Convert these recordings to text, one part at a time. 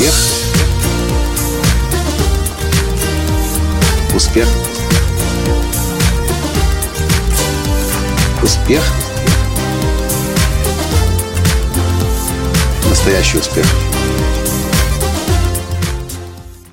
Успех. Успех. Успех. Настоящий успех.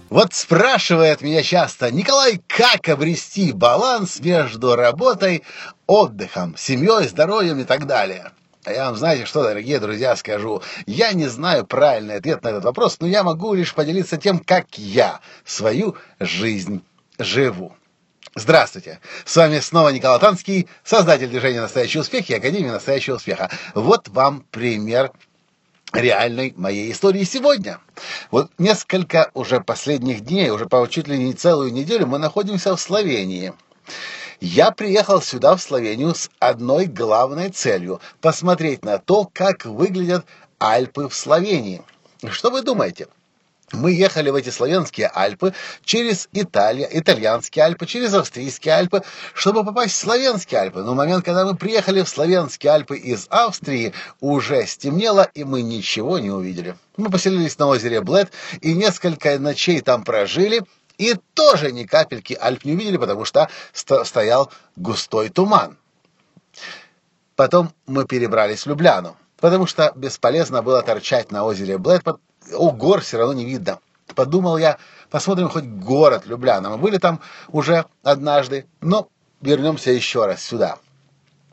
Вот спрашивает меня часто, Николай, как обрести баланс между работой, отдыхом, семьей, здоровьем и так далее? А я вам, знаете что, дорогие друзья, скажу. Я не знаю правильный ответ на этот вопрос, но я могу лишь поделиться тем, как я свою жизнь живу. Здравствуйте! С вами снова Николай Танский, создатель движения «Настоящий успех» и Академии «Настоящего успеха». Вот вам пример реальной моей истории сегодня. Вот несколько уже последних дней, уже по чуть ли не целую неделю мы находимся в Словении. Я приехал сюда, в Словению, с одной главной целью – посмотреть на то, как выглядят Альпы в Словении. Что вы думаете? Мы ехали в эти славянские Альпы через Италию, итальянские Альпы, через австрийские Альпы, чтобы попасть в славянские Альпы. Но в момент, когда мы приехали в славянские Альпы из Австрии, уже стемнело, и мы ничего не увидели. Мы поселились на озере Блэд и несколько ночей там прожили, и тоже ни капельки Альп не увидели, потому что стоял густой туман. Потом мы перебрались в Любляну, потому что бесполезно было торчать на озере Блэд, у гор все равно не видно. Подумал я, посмотрим хоть город Любляна. Мы были там уже однажды, но вернемся еще раз сюда.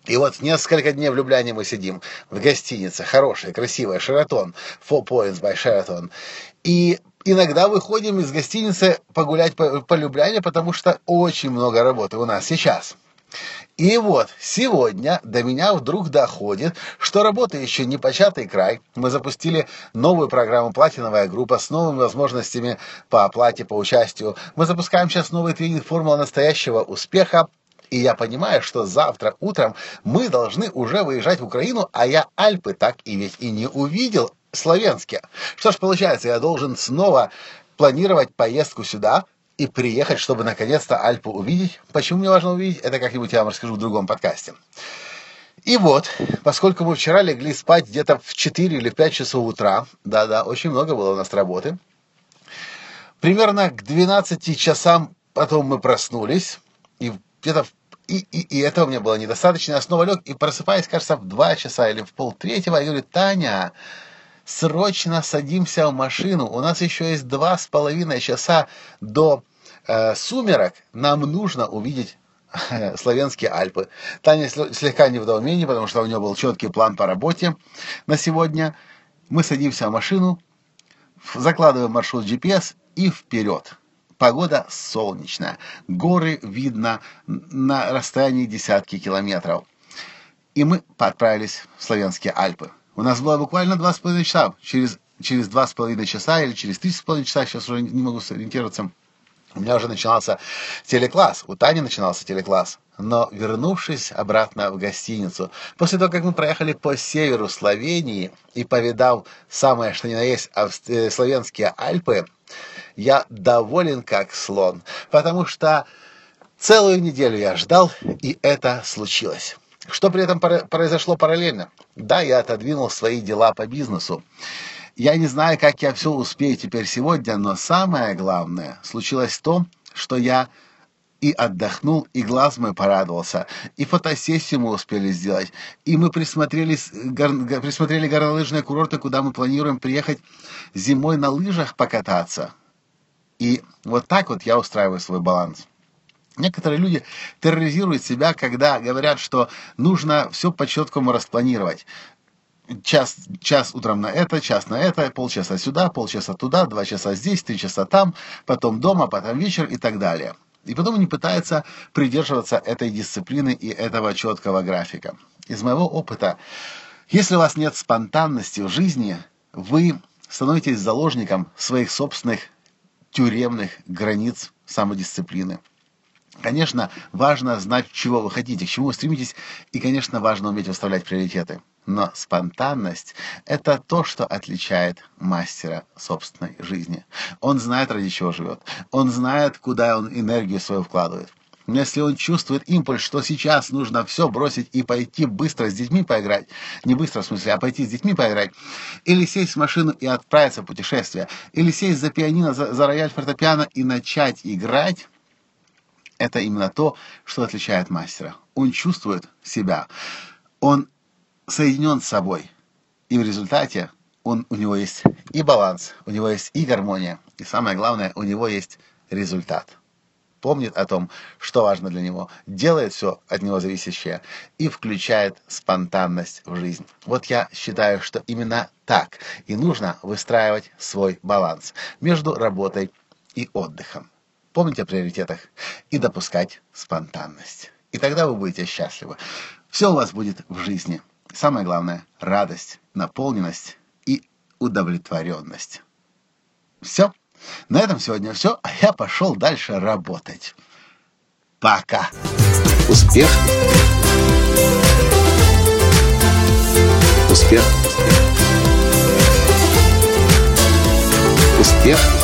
И вот несколько дней в Любляне мы сидим в гостинице, хорошая, красивая, Шератон, Four Points by Sheraton. И иногда выходим из гостиницы погулять по, по Любляне, потому что очень много работы у нас сейчас. И вот сегодня до меня вдруг доходит, что работа еще не початый край. Мы запустили новую программу «Платиновая группа» с новыми возможностями по оплате, по участию. Мы запускаем сейчас новый тренинг «Формула настоящего успеха». И я понимаю, что завтра утром мы должны уже выезжать в Украину, а я Альпы так и ведь и не увидел славянские. Что ж, получается, я должен снова планировать поездку сюда, и приехать, чтобы наконец-то Альпу увидеть. Почему мне важно увидеть, это как-нибудь я вам расскажу в другом подкасте. И вот, поскольку мы вчера легли спать где-то в 4 или 5 часов утра, да-да, очень много было у нас работы, примерно к 12 часам потом мы проснулись, и где-то и, и, и этого мне было недостаточно. Я снова лег и просыпаясь, кажется, в 2 часа или в пол третьего, я говорю, Таня, срочно садимся в машину. У нас еще есть два с половиной часа до э, сумерок. Нам нужно увидеть славянские Альпы. Таня слегка не в недоумении, потому что у нее был четкий план по работе на сегодня. Мы садимся в машину, закладываем маршрут GPS и вперед. Погода солнечная, горы видно на расстоянии десятки километров. И мы отправились в славянские Альпы. У нас было буквально два с половиной часа. Через, через два с половиной часа или через три с половиной часа, сейчас уже не могу сориентироваться, у меня уже начинался телекласс, у Тани начинался телекласс. Но вернувшись обратно в гостиницу, после того, как мы проехали по северу Словении и повидав самое, что ни на есть, э, славянские Альпы, я доволен как слон, потому что целую неделю я ждал, и это случилось. Что при этом произошло параллельно? Да, я отодвинул свои дела по бизнесу. Я не знаю, как я все успею теперь сегодня, но самое главное случилось то, что я и отдохнул, и глаз мой порадовался, и фотосессию мы успели сделать, и мы присмотрели, гор, присмотрели горнолыжные курорты, куда мы планируем приехать зимой на лыжах покататься. И вот так вот я устраиваю свой баланс. Некоторые люди терроризируют себя, когда говорят, что нужно все по-четкому распланировать. Час, час утром на это, час на это, полчаса сюда, полчаса туда, два часа здесь, три часа там, потом дома, потом вечер и так далее. И потом они пытаются придерживаться этой дисциплины и этого четкого графика. Из моего опыта, если у вас нет спонтанности в жизни, вы становитесь заложником своих собственных тюремных границ самодисциплины. Конечно, важно знать, чего вы хотите, к чему вы стремитесь, и, конечно, важно уметь выставлять приоритеты. Но спонтанность – это то, что отличает мастера собственной жизни. Он знает, ради чего живет. Он знает, куда он энергию свою вкладывает. если он чувствует импульс, что сейчас нужно все бросить и пойти быстро с детьми поиграть, не быстро в смысле, а пойти с детьми поиграть, или сесть в машину и отправиться в путешествие, или сесть за пианино, за, за рояль фортепиано и начать играть, это именно то, что отличает мастера. Он чувствует себя, он соединен с собой, и в результате он, у него есть и баланс, у него есть и гармония, и самое главное, у него есть результат помнит о том, что важно для него, делает все от него зависящее и включает спонтанность в жизнь. Вот я считаю, что именно так и нужно выстраивать свой баланс между работой и отдыхом. Помните о приоритетах и допускать спонтанность. И тогда вы будете счастливы. Все у вас будет в жизни. Самое главное – радость, наполненность и удовлетворенность. Все. На этом сегодня все, а я пошел дальше работать. Пока. Успех. Успех. Успех.